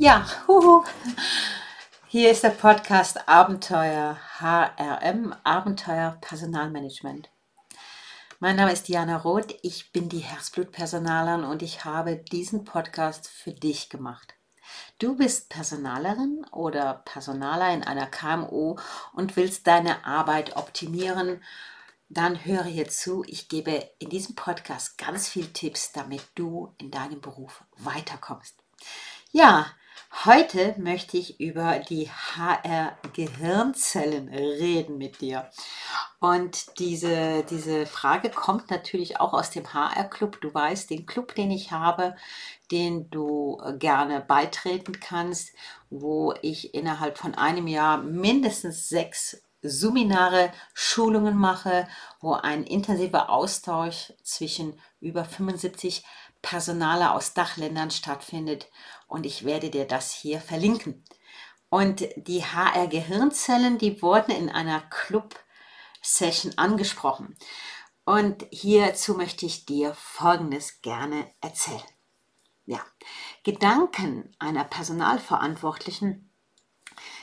Ja, huhu. hier ist der Podcast Abenteuer HRM, Abenteuer Personalmanagement. Mein Name ist Diana Roth, ich bin die Herzblutpersonalerin und ich habe diesen Podcast für dich gemacht. Du bist Personalerin oder Personaler in einer KMU und willst deine Arbeit optimieren, dann höre hier zu. Ich gebe in diesem Podcast ganz viele Tipps, damit du in deinem Beruf weiterkommst. Ja, Heute möchte ich über die HR-Gehirnzellen reden mit dir. Und diese, diese Frage kommt natürlich auch aus dem HR-Club. Du weißt, den Club, den ich habe, den du gerne beitreten kannst, wo ich innerhalb von einem Jahr mindestens sechs Seminare, Schulungen mache, wo ein intensiver Austausch zwischen über 75 Personale aus Dachländern stattfindet und ich werde dir das hier verlinken. Und die HR-Gehirnzellen, die wurden in einer Club-Session angesprochen. Und hierzu möchte ich dir Folgendes gerne erzählen. Ja, Gedanken einer Personalverantwortlichen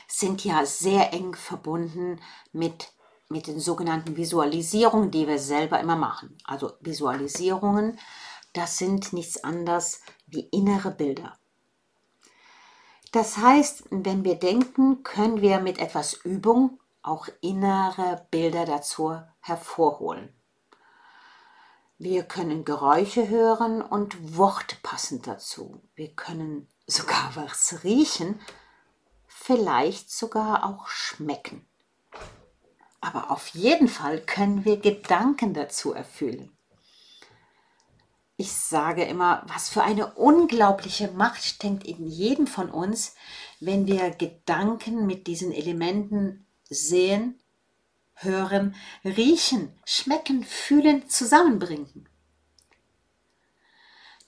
sind ja sehr eng verbunden mit, mit den sogenannten Visualisierungen, die wir selber immer machen. Also Visualisierungen, das sind nichts anderes wie innere Bilder. Das heißt, wenn wir denken, können wir mit etwas Übung auch innere Bilder dazu hervorholen. Wir können Geräusche hören und Worte passend dazu. Wir können sogar was riechen, vielleicht sogar auch schmecken. Aber auf jeden Fall können wir Gedanken dazu erfüllen ich sage immer, was für eine unglaubliche Macht steckt in jedem von uns, wenn wir Gedanken mit diesen Elementen sehen, hören, riechen, schmecken, fühlen, zusammenbringen.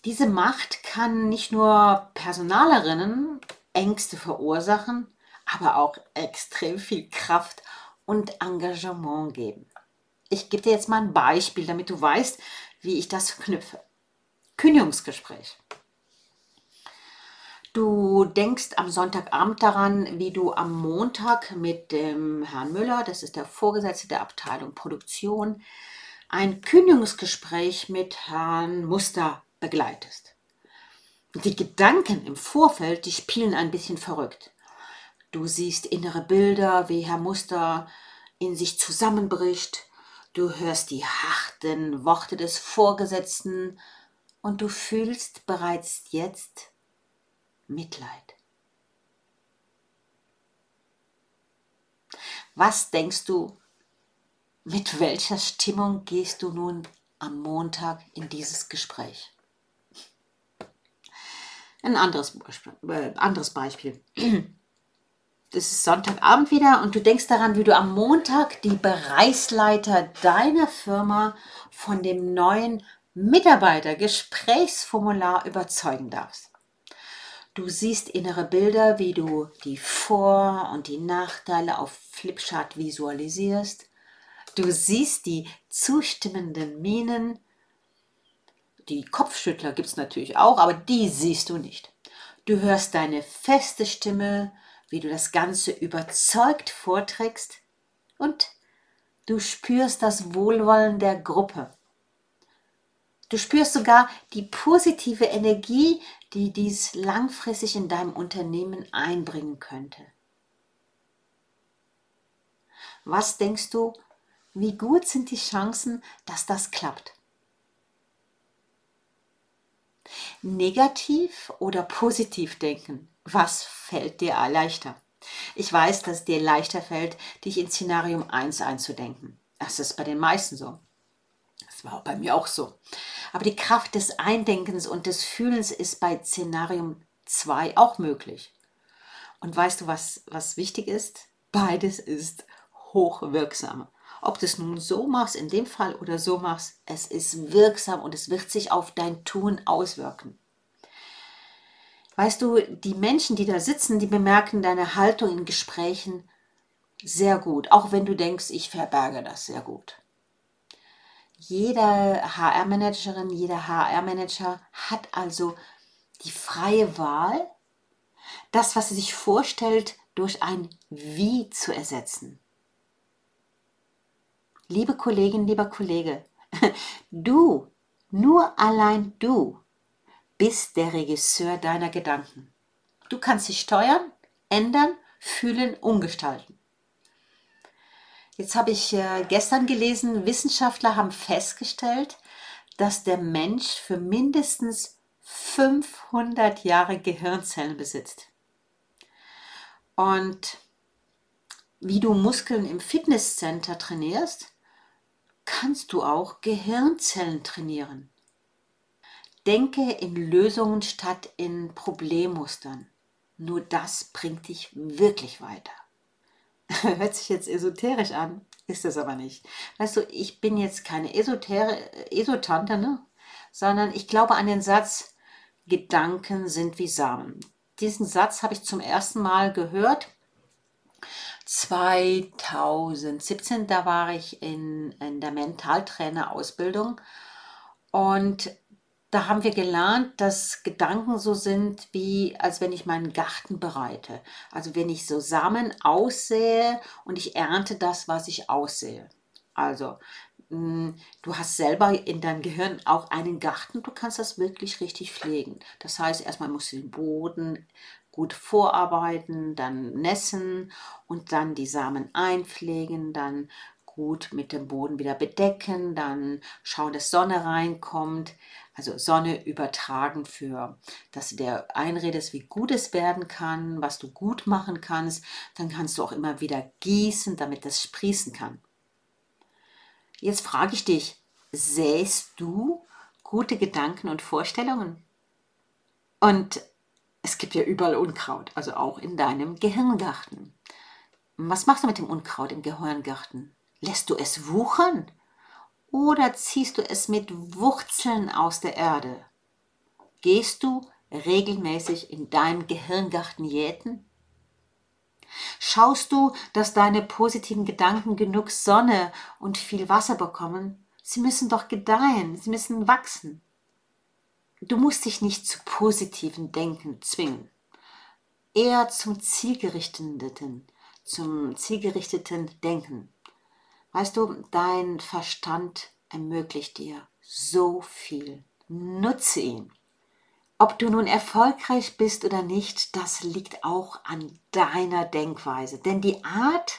Diese Macht kann nicht nur Personalerinnen Ängste verursachen, aber auch extrem viel Kraft und Engagement geben. Ich gebe dir jetzt mal ein Beispiel, damit du weißt, wie ich das verknüpfe. Kündigungsgespräch. Du denkst am Sonntagabend daran, wie du am Montag mit dem Herrn Müller, das ist der Vorgesetzte der Abteilung Produktion, ein Kündigungsgespräch mit Herrn Muster begleitest. Die Gedanken im Vorfeld, die spielen ein bisschen verrückt. Du siehst innere Bilder, wie Herr Muster in sich zusammenbricht. Du hörst die harten Worte des Vorgesetzten und du fühlst bereits jetzt Mitleid. Was denkst du, mit welcher Stimmung gehst du nun am Montag in dieses Gespräch? Ein anderes, äh, anderes Beispiel. Das ist Sonntagabend wieder und du denkst daran, wie du am Montag die Bereichsleiter deiner Firma von dem neuen Mitarbeiter-Gesprächsformular überzeugen darfst. Du siehst innere Bilder, wie du die Vor- und die Nachteile auf Flipchart visualisierst. Du siehst die zustimmenden Minen. Die Kopfschüttler gibt es natürlich auch, aber die siehst du nicht. Du hörst deine feste Stimme, wie du das Ganze überzeugt vorträgst und du spürst das Wohlwollen der Gruppe. Du spürst sogar die positive Energie, die dies langfristig in deinem Unternehmen einbringen könnte. Was denkst du, wie gut sind die Chancen, dass das klappt? Negativ oder positiv denken? Was fällt dir leichter? Ich weiß, dass es dir leichter fällt, dich in Szenarium 1 einzudenken. Das ist bei den meisten so. Das war bei mir auch so. Aber die Kraft des Eindenkens und des Fühlens ist bei Szenarium 2 auch möglich. Und weißt du, was, was wichtig ist? Beides ist hochwirksam. Ob du es nun so machst, in dem Fall oder so machst, es ist wirksam und es wird sich auf dein Tun auswirken. Weißt du, die Menschen, die da sitzen, die bemerken deine Haltung in Gesprächen sehr gut, auch wenn du denkst, ich verberge das sehr gut jede HR-Managerin, jeder HR-Manager hat also die freie Wahl, das, was sie sich vorstellt, durch ein Wie zu ersetzen. Liebe Kollegin, lieber Kollege, du, nur allein du, bist der Regisseur deiner Gedanken. Du kannst sie steuern, ändern, fühlen, umgestalten. Jetzt habe ich äh, gestern gelesen, Wissenschaftler haben festgestellt, dass der Mensch für mindestens 500 Jahre Gehirnzellen besitzt. Und wie du Muskeln im Fitnesscenter trainierst, kannst du auch Gehirnzellen trainieren. Denke in Lösungen statt in Problemmustern. Nur das bringt dich wirklich weiter. Hört sich jetzt esoterisch an, ist es aber nicht. Weißt du, ich bin jetzt keine Esotere, Esotante, ne? sondern ich glaube an den Satz, Gedanken sind wie Samen. Diesen Satz habe ich zum ersten Mal gehört 2017, da war ich in, in der Mentaltrainer-Ausbildung und da haben wir gelernt, dass Gedanken so sind, wie als wenn ich meinen Garten bereite. Also wenn ich so Samen aussähe und ich ernte das, was ich aussehe. Also hm, du hast selber in deinem Gehirn auch einen Garten, du kannst das wirklich richtig pflegen. Das heißt, erstmal musst du den Boden gut vorarbeiten, dann nässen und dann die Samen einpflegen, dann gut mit dem Boden wieder bedecken, dann schauen, dass Sonne reinkommt, also Sonne übertragen für, dass du dir einredest, wie gut es werden kann, was du gut machen kannst, dann kannst du auch immer wieder gießen, damit das sprießen kann. Jetzt frage ich dich, sähst du gute Gedanken und Vorstellungen? Und es gibt ja überall Unkraut, also auch in deinem Gehirngarten. Was machst du mit dem Unkraut im Gehirngarten? Lässt du es wuchern? Oder ziehst du es mit Wurzeln aus der Erde? Gehst du regelmäßig in deinem Gehirngarten jäten? Schaust du, dass deine positiven Gedanken genug Sonne und viel Wasser bekommen? Sie müssen doch gedeihen, sie müssen wachsen. Du musst dich nicht zu positiven Denken zwingen, eher zum zielgerichteten, zum zielgerichteten Denken. Weißt du, dein Verstand ermöglicht dir so viel. Nutze ihn. Ob du nun erfolgreich bist oder nicht, das liegt auch an deiner Denkweise. Denn die Art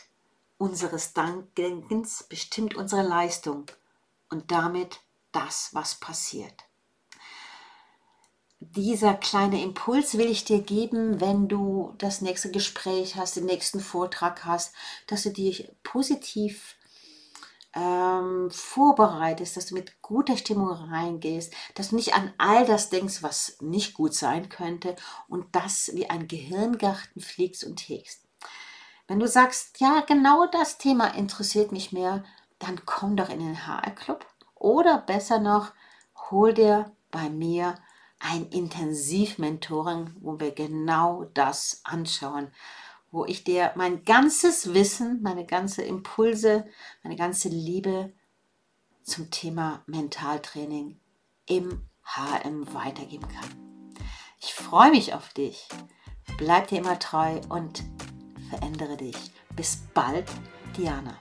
unseres Denkens bestimmt unsere Leistung und damit das, was passiert. Dieser kleine Impuls will ich dir geben, wenn du das nächste Gespräch hast, den nächsten Vortrag hast, dass du dich positiv ähm, vorbereitest, dass du mit guter Stimmung reingehst, dass du nicht an all das denkst, was nicht gut sein könnte und das wie ein Gehirngarten fliegst und hegst. Wenn du sagst, ja, genau das Thema interessiert mich mehr, dann komm doch in den HR Club oder besser noch, hol dir bei mir ein Intensivmentoring, wo wir genau das anschauen wo ich dir mein ganzes Wissen, meine ganze Impulse, meine ganze Liebe zum Thema Mentaltraining im HM weitergeben kann. Ich freue mich auf dich. Bleib dir immer treu und verändere dich. Bis bald, Diana.